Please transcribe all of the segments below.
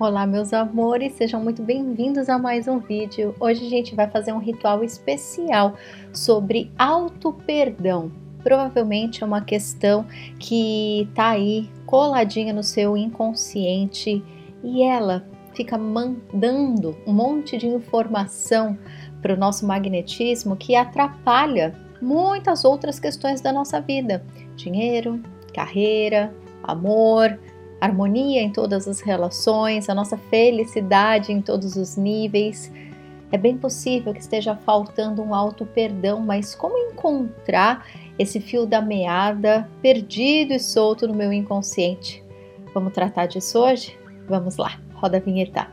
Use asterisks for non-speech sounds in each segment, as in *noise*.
Olá, meus amores, sejam muito bem-vindos a mais um vídeo. Hoje a gente vai fazer um ritual especial sobre auto-perdão. Provavelmente é uma questão que tá aí coladinha no seu inconsciente e ela fica mandando um monte de informação para o nosso magnetismo que atrapalha muitas outras questões da nossa vida: dinheiro, carreira, amor, harmonia em todas as relações, a nossa felicidade em todos os níveis. É bem possível que esteja faltando um alto perdão, mas como encontrar esse fio da meada perdido e solto no meu inconsciente? Vamos tratar disso hoje? Vamos lá, roda a vinheta.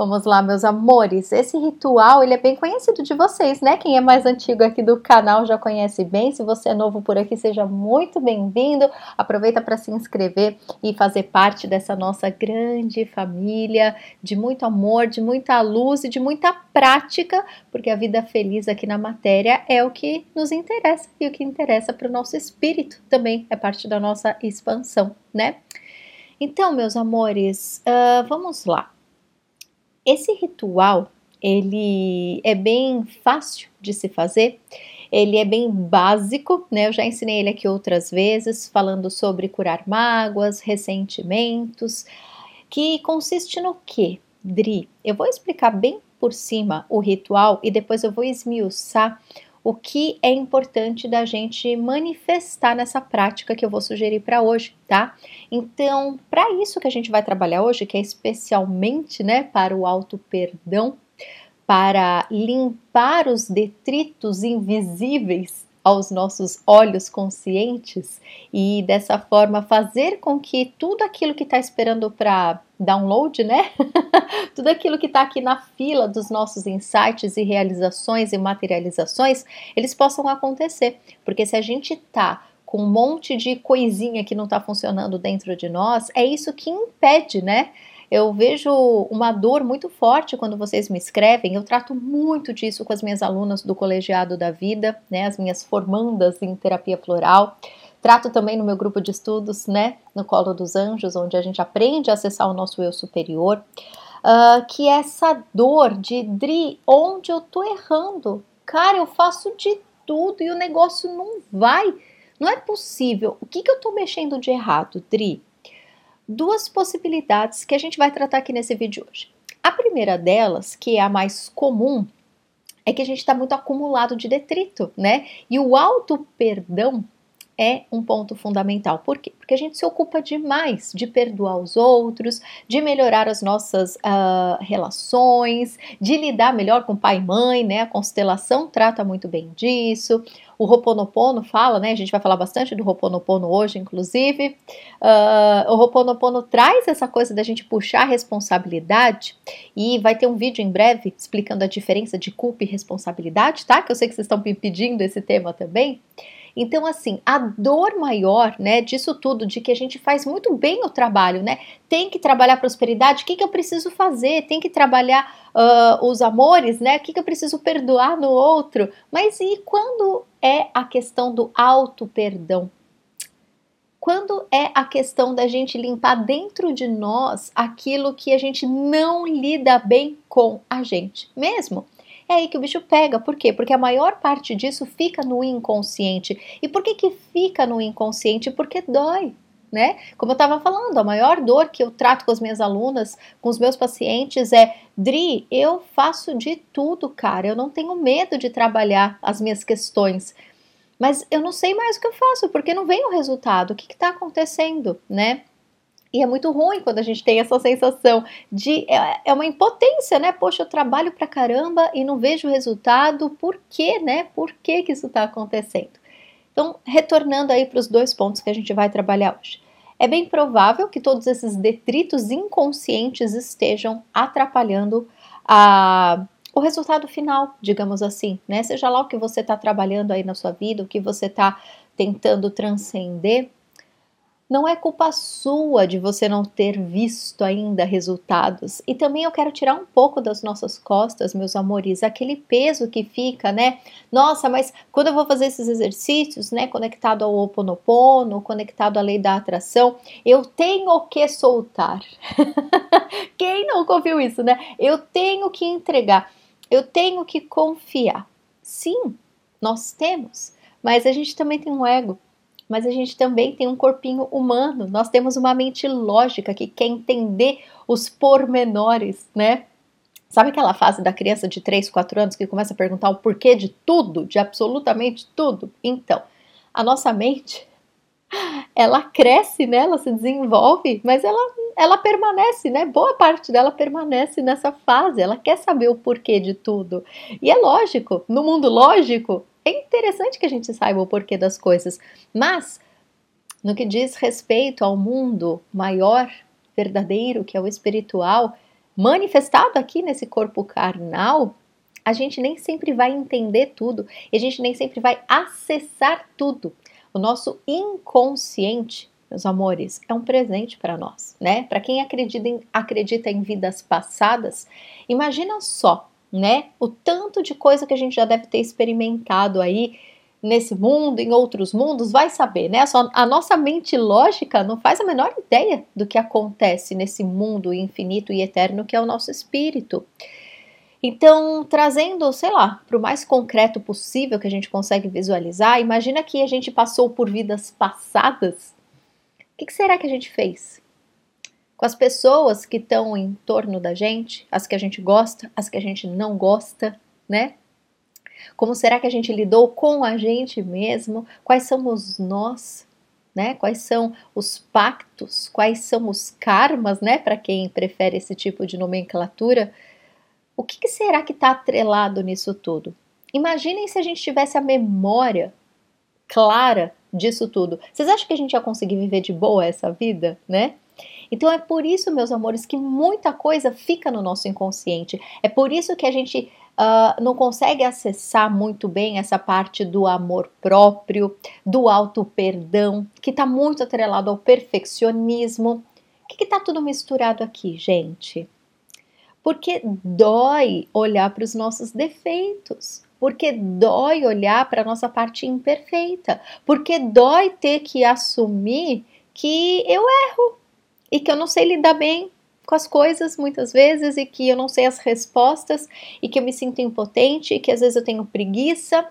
Vamos lá, meus amores. Esse ritual ele é bem conhecido de vocês, né? Quem é mais antigo aqui do canal já conhece bem. Se você é novo por aqui, seja muito bem-vindo. Aproveita para se inscrever e fazer parte dessa nossa grande família de muito amor, de muita luz e de muita prática, porque a vida feliz aqui na matéria é o que nos interessa e o que interessa para o nosso espírito também é parte da nossa expansão, né? Então, meus amores, uh, vamos lá. Esse ritual, ele é bem fácil de se fazer, ele é bem básico, né? Eu já ensinei ele aqui outras vezes, falando sobre curar mágoas, ressentimentos, que consiste no que, Dri? Eu vou explicar bem por cima o ritual e depois eu vou esmiuçar o que é importante da gente manifestar nessa prática que eu vou sugerir para hoje, tá? Então, para isso que a gente vai trabalhar hoje, que é especialmente, né, para o auto perdão, para limpar os detritos invisíveis aos nossos olhos conscientes e dessa forma fazer com que tudo aquilo que está esperando para download, né? *laughs* tudo aquilo que está aqui na fila dos nossos insights e realizações e materializações, eles possam acontecer. Porque se a gente está com um monte de coisinha que não está funcionando dentro de nós, é isso que impede, né? Eu vejo uma dor muito forte quando vocês me escrevem. Eu trato muito disso com as minhas alunas do colegiado da vida, né? As minhas formandas em terapia floral. Trato também no meu grupo de estudos, né? No Colo dos Anjos, onde a gente aprende a acessar o nosso eu superior. Uh, que é essa dor de Dri, onde eu tô errando. Cara, eu faço de tudo e o negócio não vai. Não é possível. O que, que eu tô mexendo de errado, Dri? Duas possibilidades que a gente vai tratar aqui nesse vídeo hoje. A primeira delas, que é a mais comum, é que a gente está muito acumulado de detrito, né? E o auto perdão é um ponto fundamental. Por quê? Porque a gente se ocupa demais de perdoar os outros, de melhorar as nossas uh, relações, de lidar melhor com pai e mãe, né? A constelação trata muito bem disso. O Roponopono fala, né? A gente vai falar bastante do Roponopono hoje, inclusive. Uh, o Roponopono traz essa coisa da gente puxar a responsabilidade e vai ter um vídeo em breve explicando a diferença de culpa e responsabilidade, tá? Que eu sei que vocês estão me pedindo esse tema também. Então, assim, a dor maior, né, disso tudo, de que a gente faz muito bem o trabalho, né? Tem que trabalhar prosperidade, o que, que eu preciso fazer? Tem que trabalhar uh, os amores, né? O que, que eu preciso perdoar no outro? Mas e quando é a questão do auto-perdão? Quando é a questão da gente limpar dentro de nós aquilo que a gente não lida bem com a gente mesmo? É aí que o bicho pega. Por quê? Porque a maior parte disso fica no inconsciente. E por que, que fica no inconsciente? Porque dói. Né? Como eu estava falando, a maior dor que eu trato com as minhas alunas, com os meus pacientes é: Dri, eu faço de tudo, cara. Eu não tenho medo de trabalhar as minhas questões, mas eu não sei mais o que eu faço porque não vem o resultado. O que está acontecendo, né? E é muito ruim quando a gente tem essa sensação de. É, é uma impotência, né? Poxa, eu trabalho pra caramba e não vejo resultado. Por quê, né? Por que, que isso está acontecendo? Então, retornando aí para os dois pontos que a gente vai trabalhar hoje. É bem provável que todos esses detritos inconscientes estejam atrapalhando a, o resultado final, digamos assim, né? Seja lá o que você está trabalhando aí na sua vida, o que você está tentando transcender não é culpa sua de você não ter visto ainda resultados. E também eu quero tirar um pouco das nossas costas, meus amores, aquele peso que fica, né? Nossa, mas quando eu vou fazer esses exercícios, né, conectado ao Oponopono, conectado à lei da atração, eu tenho que soltar. *laughs* Quem não ouviu isso, né? Eu tenho que entregar. Eu tenho que confiar. Sim, nós temos, mas a gente também tem um ego mas a gente também tem um corpinho humano. Nós temos uma mente lógica que quer entender os pormenores, né? Sabe aquela fase da criança de 3, 4 anos que começa a perguntar o porquê de tudo, de absolutamente tudo? Então, a nossa mente, ela cresce, né? Ela se desenvolve, mas ela, ela permanece, né? Boa parte dela permanece nessa fase. Ela quer saber o porquê de tudo. E é lógico, no mundo lógico, é interessante que a gente saiba o porquê das coisas, mas no que diz respeito ao mundo maior, verdadeiro, que é o espiritual, manifestado aqui nesse corpo carnal, a gente nem sempre vai entender tudo e a gente nem sempre vai acessar tudo. O nosso inconsciente, meus amores, é um presente para nós, né? Para quem acredita em, acredita em vidas passadas, imagina só né? O tanto de coisa que a gente já deve ter experimentado aí nesse mundo, em outros mundos, vai saber, né? A nossa mente lógica não faz a menor ideia do que acontece nesse mundo infinito e eterno que é o nosso espírito. Então, trazendo, sei lá, para o mais concreto possível que a gente consegue visualizar, imagina que a gente passou por vidas passadas. O que será que a gente fez? Com as pessoas que estão em torno da gente, as que a gente gosta, as que a gente não gosta, né? Como será que a gente lidou com a gente mesmo? Quais são os nós, né? Quais são os pactos? Quais são os karmas, né? Para quem prefere esse tipo de nomenclatura. O que, que será que está atrelado nisso tudo? Imaginem se a gente tivesse a memória clara disso tudo. Vocês acham que a gente ia conseguir viver de boa essa vida, né? Então é por isso, meus amores, que muita coisa fica no nosso inconsciente. É por isso que a gente uh, não consegue acessar muito bem essa parte do amor próprio, do auto-perdão, que está muito atrelado ao perfeccionismo. O que está tudo misturado aqui, gente? Porque dói olhar para os nossos defeitos porque dói olhar para a nossa parte imperfeita, porque dói ter que assumir que eu erro, e que eu não sei lidar bem com as coisas muitas vezes e que eu não sei as respostas e que eu me sinto impotente e que às vezes eu tenho preguiça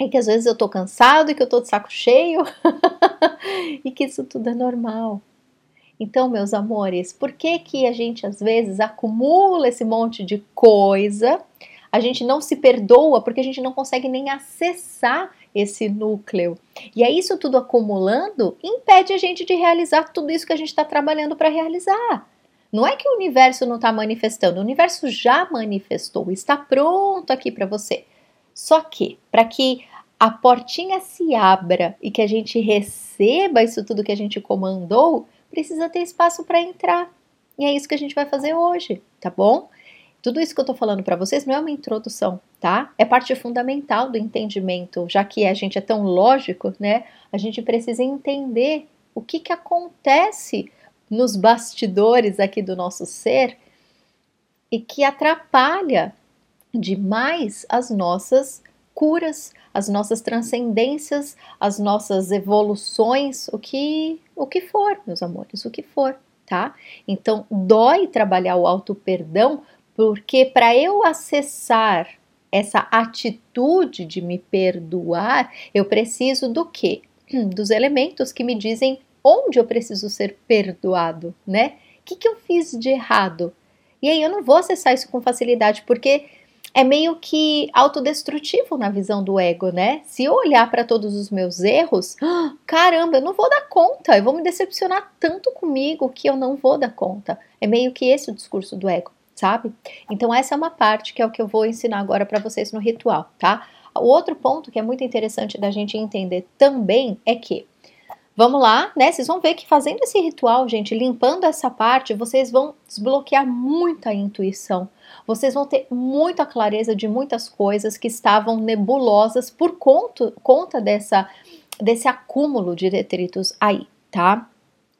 e que às vezes eu tô cansado e que eu tô de saco cheio *laughs* e que isso tudo é normal. Então, meus amores, por que que a gente às vezes acumula esse monte de coisa? A gente não se perdoa porque a gente não consegue nem acessar esse núcleo. E é isso tudo acumulando impede a gente de realizar tudo isso que a gente está trabalhando para realizar. Não é que o universo não está manifestando, o universo já manifestou, está pronto aqui para você. Só que, para que a portinha se abra e que a gente receba isso tudo que a gente comandou, precisa ter espaço para entrar. E é isso que a gente vai fazer hoje, tá bom? Tudo isso que eu estou falando para vocês não é uma introdução, tá? É parte fundamental do entendimento, já que a gente é tão lógico, né? A gente precisa entender o que, que acontece nos bastidores aqui do nosso ser e que atrapalha demais as nossas curas, as nossas transcendências, as nossas evoluções, o que o que for, meus amores, o que for, tá? Então, dói trabalhar o auto perdão porque para eu acessar essa atitude de me perdoar, eu preciso do quê? *clears throat* Dos elementos que me dizem onde eu preciso ser perdoado, né? O que, que eu fiz de errado? E aí eu não vou acessar isso com facilidade, porque é meio que autodestrutivo na visão do ego, né? Se eu olhar para todos os meus erros, caramba, eu não vou dar conta, eu vou me decepcionar tanto comigo que eu não vou dar conta. É meio que esse o discurso do ego sabe? Então essa é uma parte que é o que eu vou ensinar agora para vocês no ritual, tá? O outro ponto que é muito interessante da gente entender também é que Vamos lá, né? Vocês vão ver que fazendo esse ritual, gente, limpando essa parte, vocês vão desbloquear muita intuição. Vocês vão ter muita clareza de muitas coisas que estavam nebulosas por conta, conta dessa, desse acúmulo de detritos aí, tá?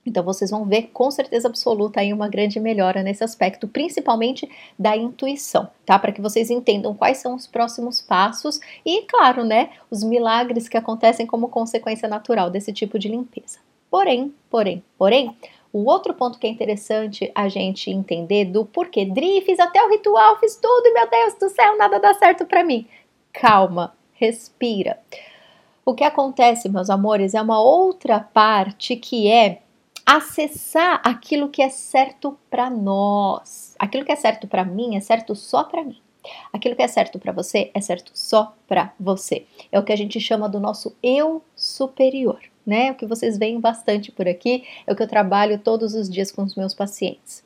Então vocês vão ver com certeza absoluta aí uma grande melhora nesse aspecto, principalmente da intuição, tá? Para que vocês entendam quais são os próximos passos e, claro, né, os milagres que acontecem como consequência natural desse tipo de limpeza. Porém, porém, porém, o outro ponto que é interessante a gente entender do porquê, Dri, fiz até o ritual, fiz tudo e meu Deus do céu, nada dá certo para mim. Calma, respira. O que acontece, meus amores, é uma outra parte que é acessar aquilo que é certo para nós. Aquilo que é certo para mim é certo só para mim. Aquilo que é certo para você é certo só para você. É o que a gente chama do nosso eu superior, né? O que vocês veem bastante por aqui, é o que eu trabalho todos os dias com os meus pacientes.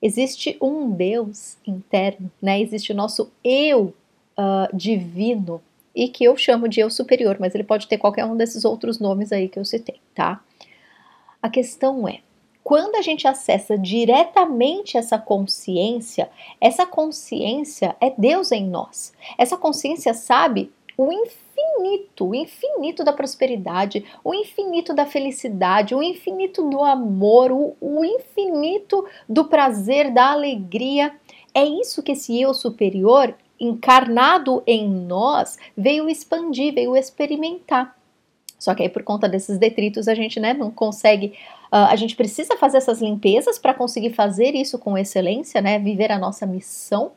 Existe um Deus interno, né? Existe o nosso eu uh, divino e que eu chamo de eu superior, mas ele pode ter qualquer um desses outros nomes aí que eu citei, tá? A questão é, quando a gente acessa diretamente essa consciência, essa consciência é Deus em nós. Essa consciência sabe o infinito, o infinito da prosperidade, o infinito da felicidade, o infinito do amor, o, o infinito do prazer, da alegria. É isso que esse eu superior, encarnado em nós, veio expandir, veio experimentar. Só que aí por conta desses detritos a gente né, não consegue. Uh, a gente precisa fazer essas limpezas para conseguir fazer isso com excelência, né? Viver a nossa missão.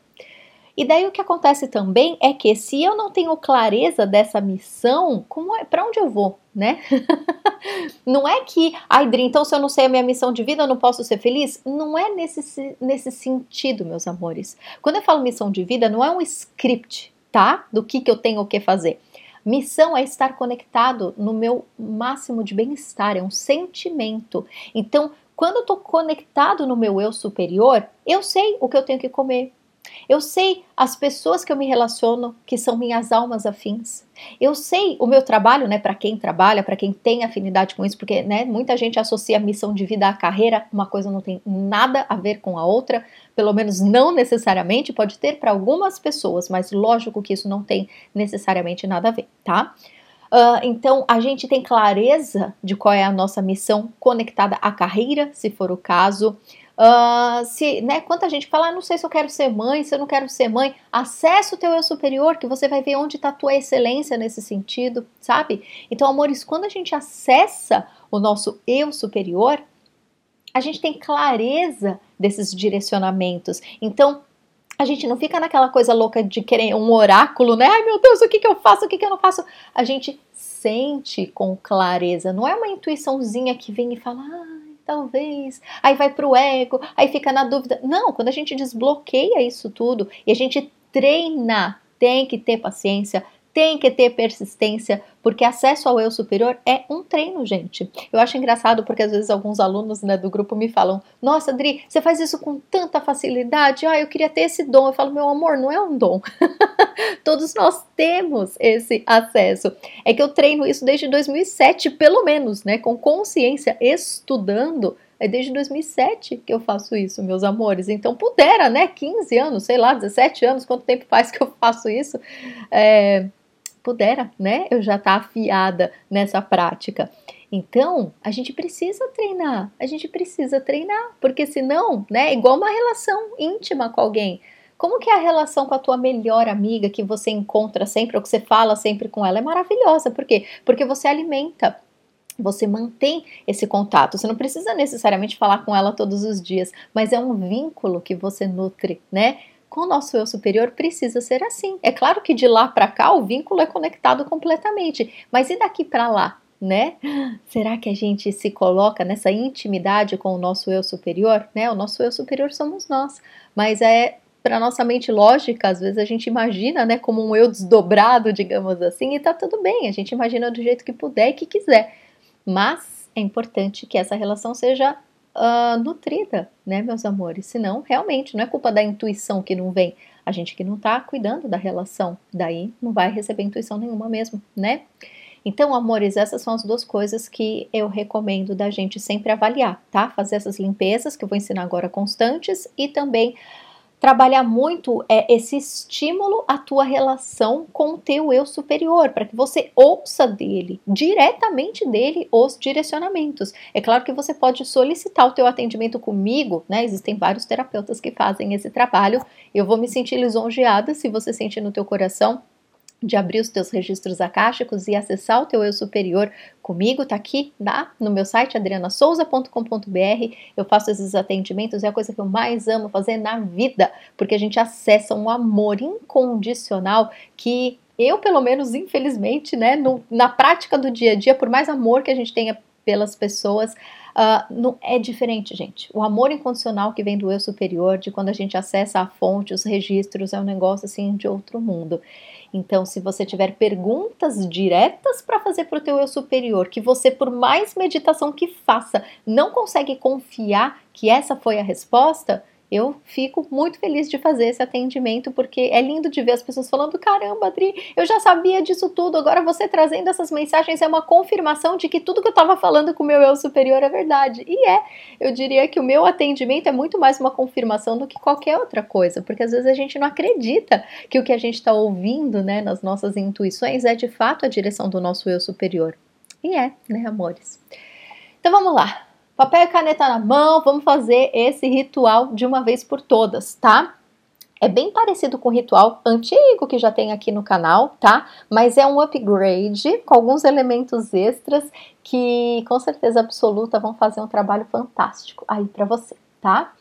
E daí o que acontece também é que se eu não tenho clareza dessa missão, como é, para onde eu vou, né? *laughs* não é que, ai, Dri, então se eu não sei a minha missão de vida, eu não posso ser feliz? Não é nesse, nesse sentido, meus amores. Quando eu falo missão de vida, não é um script, tá? Do que, que eu tenho que fazer. Missão é estar conectado no meu máximo de bem-estar, é um sentimento. Então, quando eu estou conectado no meu eu superior, eu sei o que eu tenho que comer, eu sei as pessoas que eu me relaciono que são minhas almas afins. Eu sei o meu trabalho, né, para quem trabalha, para quem tem afinidade com isso, porque, né, muita gente associa a missão de vida à carreira, uma coisa não tem nada a ver com a outra, pelo menos não necessariamente, pode ter para algumas pessoas, mas lógico que isso não tem necessariamente nada a ver, tá? Uh, então, a gente tem clareza de qual é a nossa missão conectada à carreira, se for o caso. Uh, se, né, quanta gente fala, ah, não sei se eu quero ser mãe, se eu não quero ser mãe, acessa o teu eu superior, que você vai ver onde está a tua excelência nesse sentido, sabe? Então, amores, quando a gente acessa o nosso eu superior, a gente tem clareza desses direcionamentos. Então, a gente não fica naquela coisa louca de querer um oráculo, né? Ai meu Deus, o que, que eu faço, o que, que eu não faço? A gente sente com clareza, não é uma intuiçãozinha que vem e fala, ah, talvez, aí vai para o ego, aí fica na dúvida. Não, quando a gente desbloqueia isso tudo e a gente treina, tem que ter paciência, tem que ter persistência, porque acesso ao eu superior é um treino, gente. Eu acho engraçado porque às vezes alguns alunos né, do grupo me falam: Nossa, Adri, você faz isso com tanta facilidade. Ah, eu queria ter esse dom. Eu falo: Meu amor, não é um dom. *laughs* Todos nós temos esse acesso. É que eu treino isso desde 2007, pelo menos, né, com consciência, estudando é desde 2007 que eu faço isso, meus amores. Então, pudera, né? 15 anos, sei lá, 17 anos, quanto tempo faz que eu faço isso? É, pudera, né? Eu já tá afiada nessa prática. Então, a gente precisa treinar, a gente precisa treinar, porque senão, né, é igual uma relação íntima com alguém. Como que é a relação com a tua melhor amiga que você encontra sempre ou que você fala sempre com ela? É maravilhosa, por quê? Porque você alimenta você mantém esse contato. Você não precisa necessariamente falar com ela todos os dias, mas é um vínculo que você nutre, né? Com o nosso eu superior precisa ser assim. É claro que de lá para cá o vínculo é conectado completamente, mas e daqui para lá? Né? Será que a gente se coloca nessa intimidade com o nosso eu superior? Né? O nosso eu superior somos nós, mas é para nossa mente lógica, às vezes a gente imagina, né, como um eu desdobrado, digamos assim, e tá tudo bem, a gente imagina do jeito que puder e que quiser. Mas é importante que essa relação seja uh, nutrida, né, meus amores? Senão, realmente, não é culpa da intuição que não vem. A gente que não tá cuidando da relação, daí não vai receber intuição nenhuma mesmo, né? Então, amores, essas são as duas coisas que eu recomendo da gente sempre avaliar, tá? Fazer essas limpezas que eu vou ensinar agora constantes e também trabalhar muito é esse estímulo à tua relação com o teu eu superior, para que você ouça dele, diretamente dele, os direcionamentos. É claro que você pode solicitar o teu atendimento comigo, né? Existem vários terapeutas que fazem esse trabalho. Eu vou me sentir lisonjeada se você sentir no teu coração de abrir os teus registros akáshicos e acessar o teu eu superior comigo, tá aqui tá? no meu site adrianasouza.com.br. Eu faço esses atendimentos, é a coisa que eu mais amo fazer na vida, porque a gente acessa um amor incondicional que eu, pelo menos, infelizmente, né, no, na prática do dia a dia, por mais amor que a gente tenha pelas pessoas, uh, não, é diferente, gente. O amor incondicional que vem do eu superior, de quando a gente acessa a fonte, os registros, é um negócio assim de outro mundo. Então, se você tiver perguntas diretas para fazer para o teu eu superior, que você, por mais meditação que faça, não consegue confiar que essa foi a resposta, eu fico muito feliz de fazer esse atendimento, porque é lindo de ver as pessoas falando: caramba, Adri, eu já sabia disso tudo, agora você trazendo essas mensagens é uma confirmação de que tudo que eu estava falando com o meu eu superior é verdade. E é, eu diria que o meu atendimento é muito mais uma confirmação do que qualquer outra coisa, porque às vezes a gente não acredita que o que a gente está ouvindo, né, nas nossas intuições é de fato a direção do nosso eu superior. E é, né, amores? Então vamos lá. Papel e caneta na mão, vamos fazer esse ritual de uma vez por todas, tá? É bem parecido com o ritual antigo que já tem aqui no canal, tá? Mas é um upgrade com alguns elementos extras que com certeza absoluta vão fazer um trabalho fantástico aí para você, tá?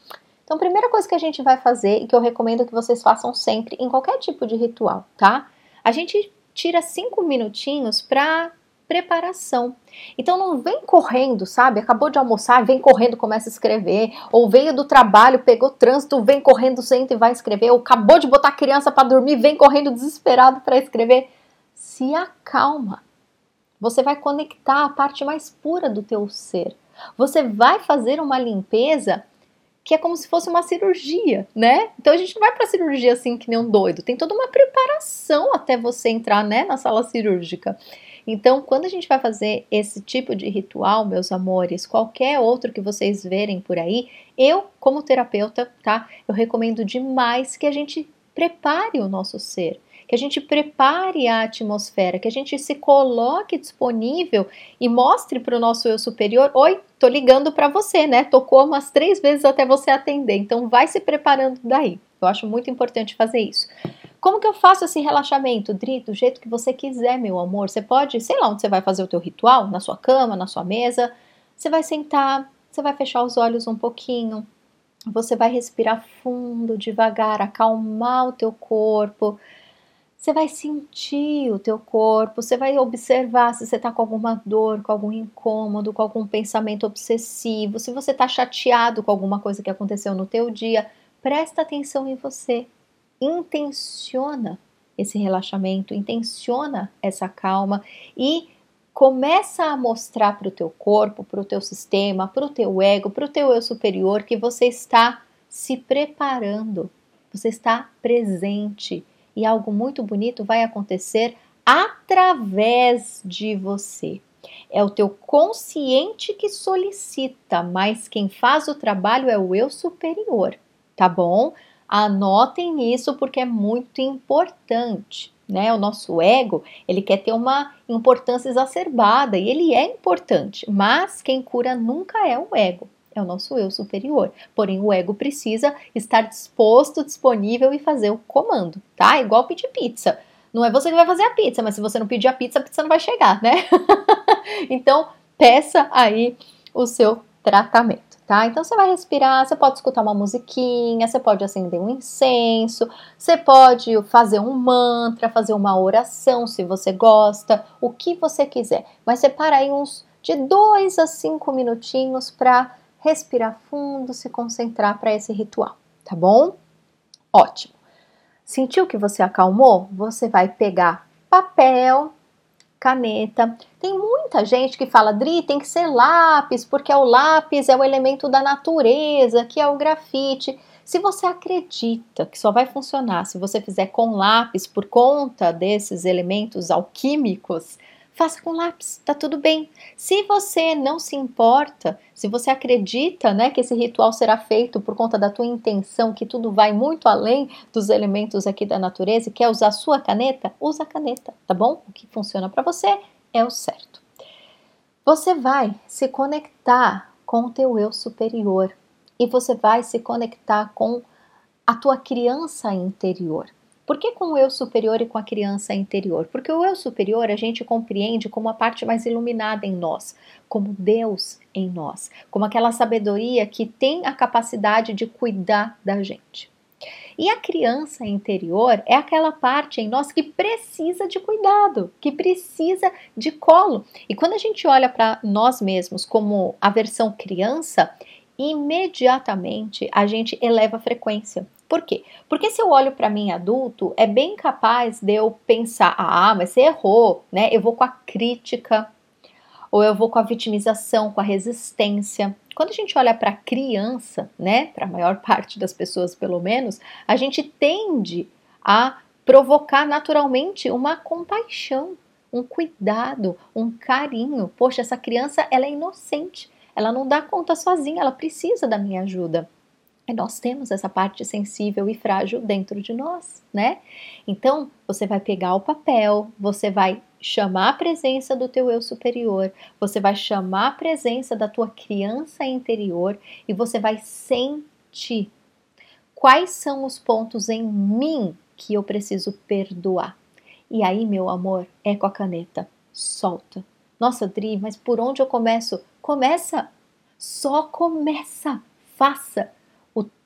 Então, primeira coisa que a gente vai fazer e que eu recomendo que vocês façam sempre em qualquer tipo de ritual, tá? A gente tira cinco minutinhos para preparação. Então não vem correndo, sabe? Acabou de almoçar, vem correndo, começa a escrever, ou veio do trabalho, pegou trânsito, vem correndo, senta e vai escrever, ou acabou de botar a criança para dormir, vem correndo desesperado para escrever. Se acalma. Você vai conectar a parte mais pura do teu ser. Você vai fazer uma limpeza que é como se fosse uma cirurgia, né? Então a gente não vai para cirurgia assim que nem um doido. Tem toda uma preparação até você entrar, né, na sala cirúrgica. Então, quando a gente vai fazer esse tipo de ritual, meus amores, qualquer outro que vocês verem por aí, eu, como terapeuta, tá? Eu recomendo demais que a gente prepare o nosso ser, que a gente prepare a atmosfera, que a gente se coloque disponível e mostre para o nosso eu superior: oi, tô ligando para você, né? Tocou umas três vezes até você atender, então vai se preparando daí. Eu acho muito importante fazer isso. Como que eu faço esse relaxamento? Dri, do jeito que você quiser, meu amor. Você pode, sei lá onde você vai fazer o teu ritual, na sua cama, na sua mesa. Você vai sentar, você vai fechar os olhos um pouquinho. Você vai respirar fundo, devagar, acalmar o teu corpo. Você vai sentir o teu corpo, você vai observar se você está com alguma dor, com algum incômodo, com algum pensamento obsessivo, se você está chateado com alguma coisa que aconteceu no teu dia, presta atenção em você intenciona esse relaxamento, intenciona essa calma e começa a mostrar para o teu corpo, para o teu sistema, para o teu ego, para o teu eu superior que você está se preparando, você está presente e algo muito bonito vai acontecer através de você. É o teu consciente que solicita, mas quem faz o trabalho é o eu superior, tá bom? Anotem isso porque é muito importante. Né? O nosso ego, ele quer ter uma importância exacerbada e ele é importante, mas quem cura nunca é o ego, é o nosso eu superior. Porém, o ego precisa estar disposto, disponível e fazer o comando, tá? Igual pedir pizza. Não é você que vai fazer a pizza, mas se você não pedir a pizza, a pizza não vai chegar, né? *laughs* então, peça aí o seu tratamento tá? Então você vai respirar, você pode escutar uma musiquinha, você pode acender um incenso, você pode fazer um mantra, fazer uma oração se você gosta, o que você quiser. Mas separa aí uns de dois a cinco minutinhos para respirar fundo, se concentrar para esse ritual, tá bom? Ótimo. Sentiu que você acalmou? Você vai pegar papel, caneta. Tem muita gente que fala, Dri, tem que ser lápis, porque o lápis é o elemento da natureza, que é o grafite. Se você acredita que só vai funcionar se você fizer com lápis por conta desses elementos alquímicos, faça com lápis, tá tudo bem. Se você não se importa, se você acredita, né, que esse ritual será feito por conta da tua intenção, que tudo vai muito além dos elementos aqui da natureza e quer usar sua caneta, usa a caneta, tá bom? O que funciona para você é o certo. Você vai se conectar com o teu eu superior e você vai se conectar com a tua criança interior. Por que com o eu superior e com a criança interior? Porque o eu superior a gente compreende como a parte mais iluminada em nós, como Deus em nós, como aquela sabedoria que tem a capacidade de cuidar da gente. E a criança interior é aquela parte em nós que precisa de cuidado, que precisa de colo. E quando a gente olha para nós mesmos como a versão criança, imediatamente a gente eleva a frequência. Por quê? Porque se eu olho para mim adulto, é bem capaz de eu pensar: ah, mas você errou, né? Eu vou com a crítica, ou eu vou com a vitimização, com a resistência. Quando a gente olha para a criança, né, para a maior *laughs* parte das pessoas pelo menos, a gente tende a provocar naturalmente uma compaixão, um cuidado, um carinho. Poxa, essa criança ela é inocente, ela não dá conta sozinha, ela precisa da minha ajuda. E nós temos essa parte sensível e frágil dentro de nós, né? Então, você vai pegar o papel, você vai chamar a presença do teu eu superior, você vai chamar a presença da tua criança interior e você vai sentir quais são os pontos em mim que eu preciso perdoar. E aí, meu amor, é com a caneta. Solta. Nossa, Dri, mas por onde eu começo? Começa. Só começa. Faça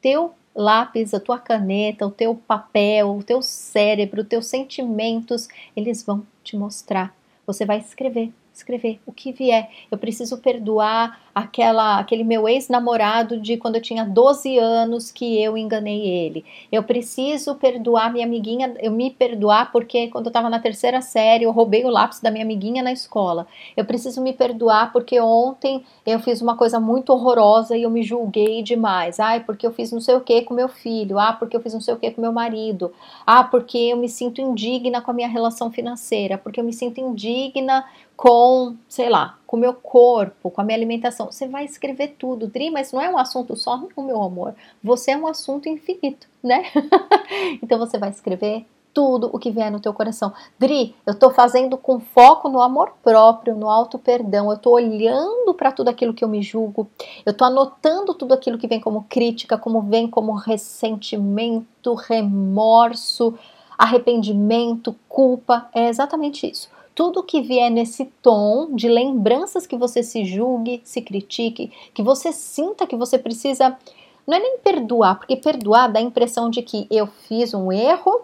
teu lápis, a tua caneta, o teu papel, o teu cérebro, os teus sentimentos, eles vão te mostrar. Você vai escrever escrever o que vier. Eu preciso perdoar aquela, aquele meu ex-namorado de quando eu tinha 12 anos que eu enganei ele. Eu preciso perdoar minha amiguinha, eu me perdoar porque quando eu estava na terceira série eu roubei o lápis da minha amiguinha na escola. Eu preciso me perdoar porque ontem eu fiz uma coisa muito horrorosa e eu me julguei demais. Ai, porque eu fiz não sei o que com meu filho. Ah, porque eu fiz não sei o que com meu marido. Ah, porque eu me sinto indigna com a minha relação financeira. Porque eu me sinto indigna com, sei lá, com o meu corpo, com a minha alimentação. Você vai escrever tudo, Dri, mas não é um assunto só, não, meu amor. Você é um assunto infinito, né? *laughs* então você vai escrever tudo o que vier no teu coração. Dri, eu tô fazendo com foco no amor próprio, no auto perdão. Eu tô olhando para tudo aquilo que eu me julgo. Eu tô anotando tudo aquilo que vem como crítica, como vem como ressentimento, remorso, arrependimento, culpa. É exatamente isso tudo que vier nesse tom de lembranças que você se julgue, se critique, que você sinta que você precisa. Não é nem perdoar, porque perdoar dá a impressão de que eu fiz um erro,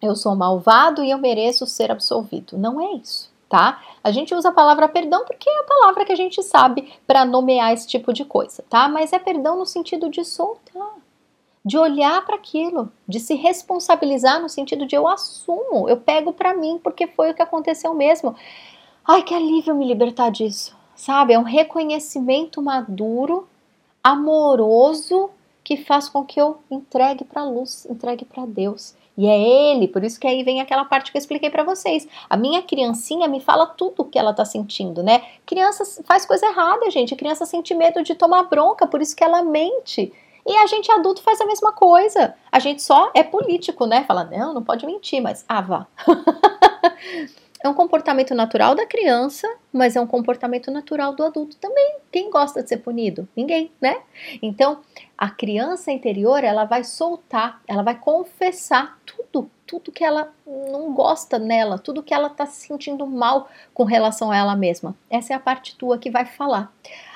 eu sou malvado e eu mereço ser absolvido. Não é isso, tá? A gente usa a palavra perdão porque é a palavra que a gente sabe para nomear esse tipo de coisa, tá? Mas é perdão no sentido de soltar de olhar para aquilo, de se responsabilizar no sentido de eu assumo, eu pego para mim porque foi o que aconteceu mesmo. Ai, que alívio me libertar disso, sabe? É um reconhecimento maduro, amoroso, que faz com que eu entregue para a luz, entregue para Deus. E é ele, por isso que aí vem aquela parte que eu expliquei para vocês. A minha criancinha me fala tudo o que ela tá sentindo, né? Criança faz coisa errada, gente. A criança sente medo de tomar bronca, por isso que ela mente. E a gente adulto faz a mesma coisa. A gente só é político, né? Fala, não, não pode mentir, mas ah, vá. *laughs* é um comportamento natural da criança, mas é um comportamento natural do adulto também. Quem gosta de ser punido? Ninguém, né? Então, a criança interior, ela vai soltar, ela vai confessar tudo, tudo que ela não gosta nela, tudo que ela tá se sentindo mal com relação a ela mesma. Essa é a parte tua que vai falar.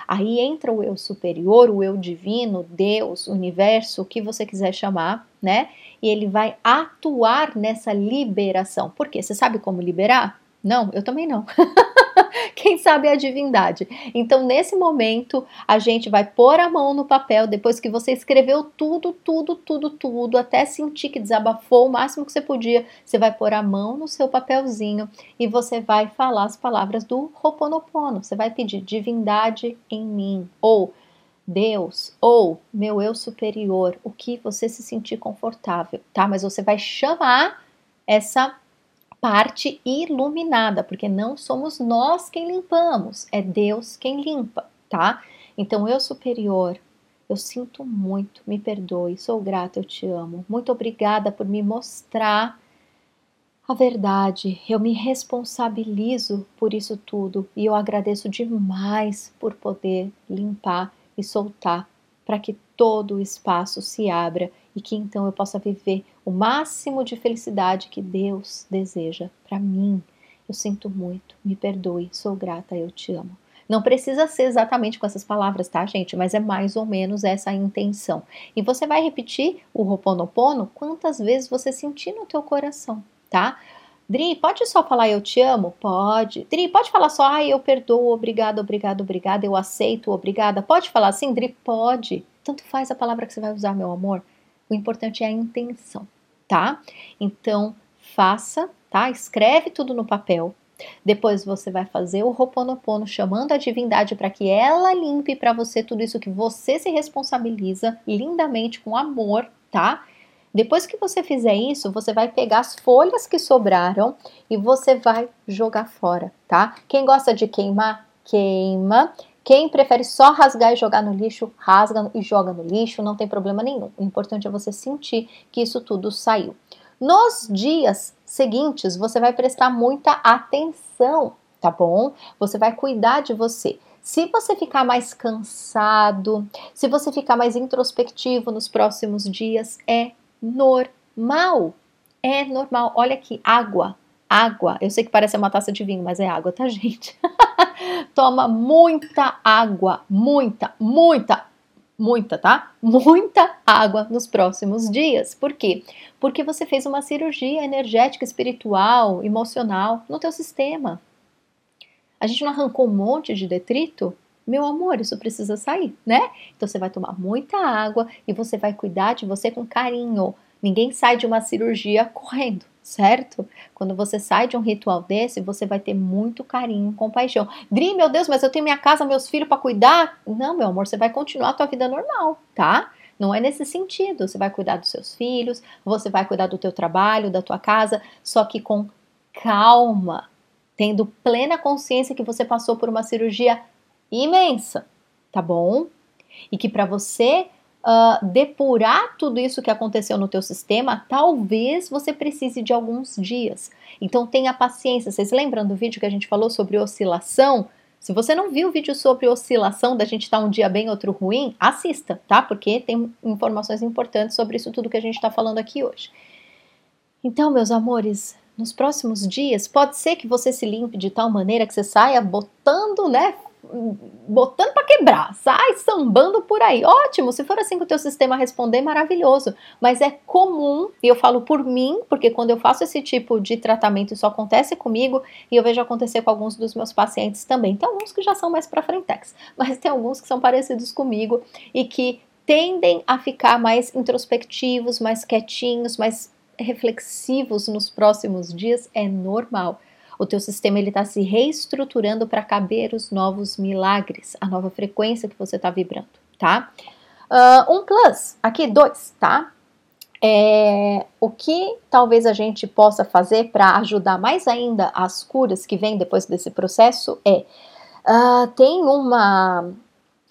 Aí entra o eu superior, o eu divino, Deus, universo, o que você quiser chamar, né? E ele vai atuar nessa liberação. Por quê? Você sabe como liberar? Não, eu também não. *laughs* *laughs* Quem sabe a divindade. Então, nesse momento, a gente vai pôr a mão no papel, depois que você escreveu tudo, tudo, tudo, tudo, até sentir que desabafou o máximo que você podia, você vai pôr a mão no seu papelzinho e você vai falar as palavras do Ho'oponopono. Você vai pedir divindade em mim, ou Deus, ou meu eu superior, o que você se sentir confortável, tá? Mas você vai chamar essa parte iluminada, porque não somos nós quem limpamos, é Deus quem limpa, tá? Então, eu superior, eu sinto muito, me perdoe, sou grata, eu te amo. Muito obrigada por me mostrar a verdade. Eu me responsabilizo por isso tudo e eu agradeço demais por poder limpar e soltar para que todo o espaço se abra e que então eu possa viver o máximo de felicidade que Deus deseja para mim. Eu sinto muito, me perdoe, sou grata, eu te amo. Não precisa ser exatamente com essas palavras, tá, gente? Mas é mais ou menos essa a intenção. E você vai repetir o Ho'oponopono quantas vezes você sentir no teu coração, tá? Dri, pode só falar eu te amo? Pode. Dri, pode falar só, ai, eu perdoo, obrigado, obrigado, obrigada, eu aceito, obrigada. Pode falar assim, Dri? Pode. Tanto faz a palavra que você vai usar, meu amor. O importante é a intenção, tá? Então, faça, tá? Escreve tudo no papel. Depois você vai fazer o Ho'oponopono chamando a divindade para que ela limpe para você tudo isso que você se responsabiliza lindamente com amor, tá? Depois que você fizer isso, você vai pegar as folhas que sobraram e você vai jogar fora, tá? Quem gosta de queimar, queima. Quem prefere só rasgar e jogar no lixo, rasga e joga no lixo, não tem problema nenhum. O importante é você sentir que isso tudo saiu. Nos dias seguintes, você vai prestar muita atenção, tá bom? Você vai cuidar de você. Se você ficar mais cansado, se você ficar mais introspectivo nos próximos dias, é normal. É normal. Olha aqui, água. Água. Eu sei que parece uma taça de vinho, mas é água, tá, gente? *laughs* Toma muita água. Muita, muita, muita, tá? Muita água nos próximos dias. Por quê? Porque você fez uma cirurgia energética, espiritual, emocional no teu sistema. A gente não arrancou um monte de detrito? Meu amor, isso precisa sair, né? Então você vai tomar muita água e você vai cuidar de você com carinho. Ninguém sai de uma cirurgia correndo, certo? Quando você sai de um ritual desse, você vai ter muito carinho, compaixão. Dri, meu Deus, mas eu tenho minha casa, meus filhos para cuidar? Não, meu amor, você vai continuar a tua vida normal, tá? Não é nesse sentido. Você vai cuidar dos seus filhos, você vai cuidar do teu trabalho, da tua casa, só que com calma, tendo plena consciência que você passou por uma cirurgia imensa, tá bom? E que para você uh, depurar tudo isso que aconteceu no teu sistema, talvez você precise de alguns dias. Então tenha paciência. Vocês lembram do vídeo que a gente falou sobre oscilação? Se você não viu o vídeo sobre oscilação da gente estar tá um dia bem, outro ruim, assista, tá? Porque tem informações importantes sobre isso tudo que a gente está falando aqui hoje. Então, meus amores, nos próximos dias, pode ser que você se limpe de tal maneira que você saia botando, né, botando para quebrar, sai sambando por aí. Ótimo, se for assim que o teu sistema responder, maravilhoso. Mas é comum, e eu falo por mim, porque quando eu faço esse tipo de tratamento, isso acontece comigo e eu vejo acontecer com alguns dos meus pacientes também. Tem alguns que já são mais para frentex, *laughs* mas tem alguns que são parecidos comigo e que tendem a ficar mais introspectivos, mais quietinhos, mais reflexivos nos próximos dias, é normal. O teu sistema ele está se reestruturando para caber os novos milagres, a nova frequência que você está vibrando, tá? Uh, um plus, aqui dois, tá? É, o que talvez a gente possa fazer para ajudar mais ainda as curas que vêm depois desse processo é uh, tem uma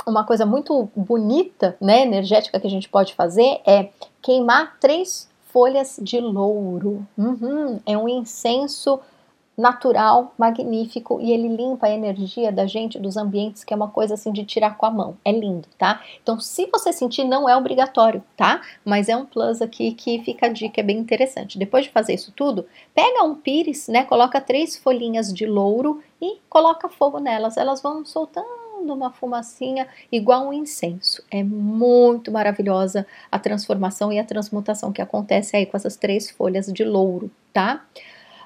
uma coisa muito bonita, né, energética que a gente pode fazer é queimar três folhas de louro. Uhum, é um incenso natural, magnífico e ele limpa a energia da gente, dos ambientes, que é uma coisa assim de tirar com a mão. É lindo, tá? Então, se você sentir, não é obrigatório, tá? Mas é um plus aqui que fica a dica, é bem interessante. Depois de fazer isso tudo, pega um pires, né? Coloca três folhinhas de louro e coloca fogo nelas. Elas vão soltando uma fumacinha igual um incenso. É muito maravilhosa a transformação e a transmutação que acontece aí com essas três folhas de louro, tá?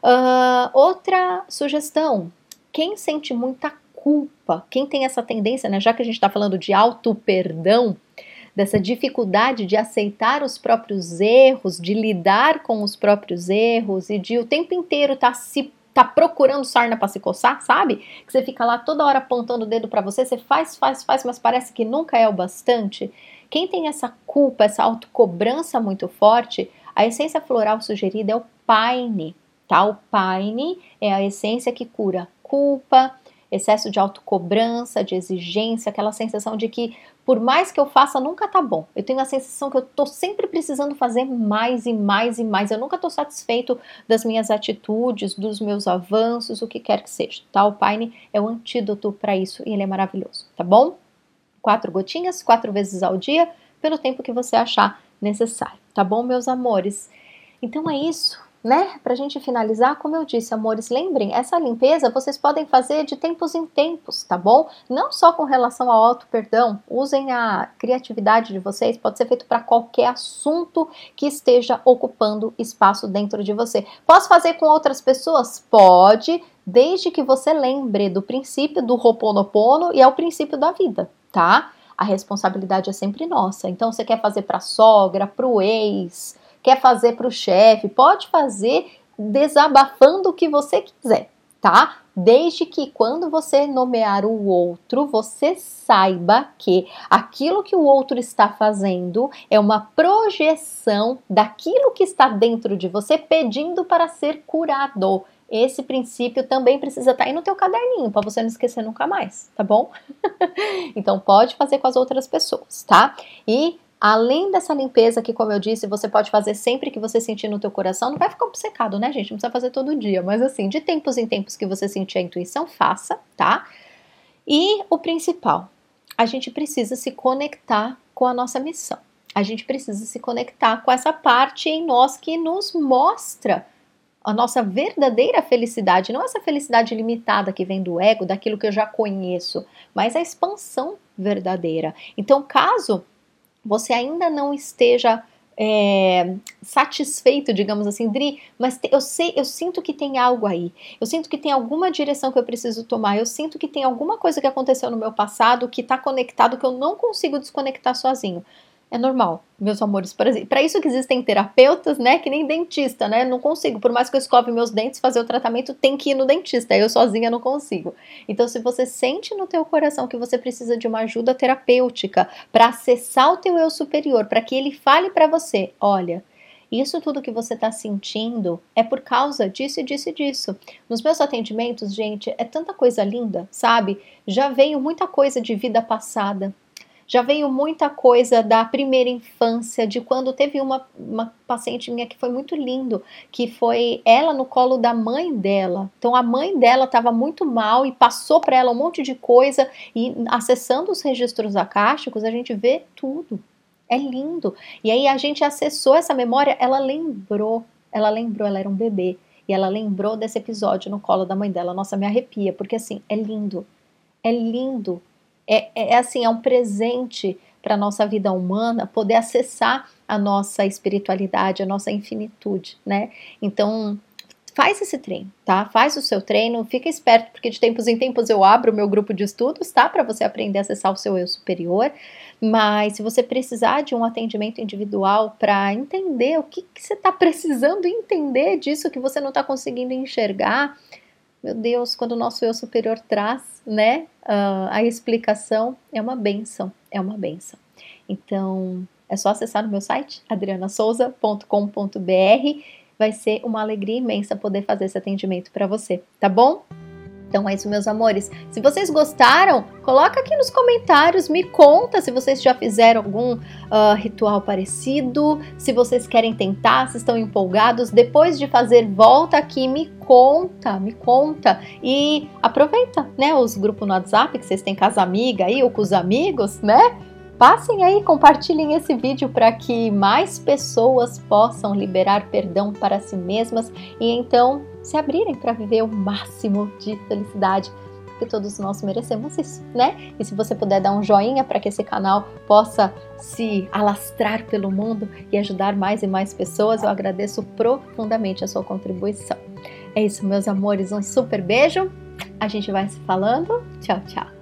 Uh, outra sugestão: quem sente muita culpa, quem tem essa tendência, né, já que a gente está falando de auto-perdão, dessa dificuldade de aceitar os próprios erros, de lidar com os próprios erros e de o tempo inteiro estar tá se tá procurando sarna para se coçar, sabe? Que você fica lá toda hora apontando o dedo para você, você faz, faz, faz, mas parece que nunca é o bastante. Quem tem essa culpa, essa autocobrança muito forte, a essência floral sugerida é o paine tá? O Paine é a essência que cura culpa, excesso de autocobrança, de exigência, aquela sensação de que por mais que eu faça, nunca tá bom. Eu tenho a sensação que eu tô sempre precisando fazer mais e mais e mais. Eu nunca tô satisfeito das minhas atitudes, dos meus avanços, o que quer que seja, tá? O Paine é o antídoto para isso e ele é maravilhoso, tá bom? Quatro gotinhas, quatro vezes ao dia, pelo tempo que você achar necessário, tá bom, meus amores? Então é isso né? Para a gente finalizar, como eu disse, amores, lembrem, essa limpeza vocês podem fazer de tempos em tempos, tá bom? Não só com relação ao auto perdão, usem a criatividade de vocês, pode ser feito para qualquer assunto que esteja ocupando espaço dentro de você. Posso fazer com outras pessoas? Pode, desde que você lembre do princípio do Ho'oponopono e é o princípio da vida, tá? A responsabilidade é sempre nossa. Então, você quer fazer para sogra, para o ex, quer fazer para o chefe, pode fazer desabafando o que você quiser, tá? Desde que quando você nomear o outro, você saiba que aquilo que o outro está fazendo é uma projeção daquilo que está dentro de você pedindo para ser curado. Esse princípio também precisa estar aí no teu caderninho para você não esquecer nunca mais, tá bom? *laughs* então pode fazer com as outras pessoas, tá? E Além dessa limpeza que, como eu disse, você pode fazer sempre que você sentir no teu coração, não vai ficar obcecado, né, gente? Não precisa fazer todo dia, mas assim, de tempos em tempos que você sentir a intuição, faça, tá? E o principal, a gente precisa se conectar com a nossa missão. A gente precisa se conectar com essa parte em nós que nos mostra a nossa verdadeira felicidade, não essa felicidade limitada que vem do ego, daquilo que eu já conheço, mas a expansão verdadeira. Então, caso você ainda não esteja é, satisfeito, digamos assim, Dri, mas te, eu sei, eu sinto que tem algo aí. Eu sinto que tem alguma direção que eu preciso tomar. Eu sinto que tem alguma coisa que aconteceu no meu passado que está conectado que eu não consigo desconectar sozinho. É normal, meus amores. Para isso que existem terapeutas, né? Que nem dentista, né? Não consigo. Por mais que eu escove meus dentes, fazer o tratamento, tem que ir no dentista. Eu sozinha não consigo. Então, se você sente no teu coração que você precisa de uma ajuda terapêutica para acessar o teu eu superior, para que ele fale para você, olha, isso tudo que você está sentindo é por causa disso e disso e disso. Nos meus atendimentos, gente, é tanta coisa linda, sabe? Já veio muita coisa de vida passada já veio muita coisa da primeira infância, de quando teve uma, uma paciente minha que foi muito lindo, que foi ela no colo da mãe dela. Então a mãe dela estava muito mal e passou para ela um monte de coisa e acessando os registros acásticos a gente vê tudo. É lindo. E aí a gente acessou essa memória, ela lembrou, ela lembrou, ela era um bebê e ela lembrou desse episódio no colo da mãe dela. Nossa, me arrepia, porque assim, é lindo. É lindo é, é, é assim, é um presente para a nossa vida humana poder acessar a nossa espiritualidade, a nossa infinitude, né? Então, faz esse treino, tá? Faz o seu treino, fica esperto, porque de tempos em tempos eu abro o meu grupo de estudos, tá? Para você aprender a acessar o seu eu superior. Mas se você precisar de um atendimento individual para entender o que, que você está precisando entender disso que você não está conseguindo enxergar, meu Deus, quando o nosso eu superior traz, né, uh, a explicação, é uma benção, é uma benção. Então, é só acessar no meu site, adrianasouza.com.br. Vai ser uma alegria imensa poder fazer esse atendimento para você, tá bom? Então é isso, meus amores. Se vocês gostaram, coloca aqui nos comentários, me conta se vocês já fizeram algum uh, ritual parecido, se vocês querem tentar, se estão empolgados. Depois de fazer, volta aqui, me conta, me conta e aproveita, né, os grupos no WhatsApp que vocês têm com as amigas aí ou com os amigos, né? Passem aí, compartilhem esse vídeo para que mais pessoas possam liberar perdão para si mesmas e então se abrirem para viver o máximo de felicidade, porque todos nós merecemos isso, né? E se você puder dar um joinha para que esse canal possa se alastrar pelo mundo e ajudar mais e mais pessoas, eu agradeço profundamente a sua contribuição. É isso, meus amores, um super beijo. A gente vai se falando. Tchau, tchau.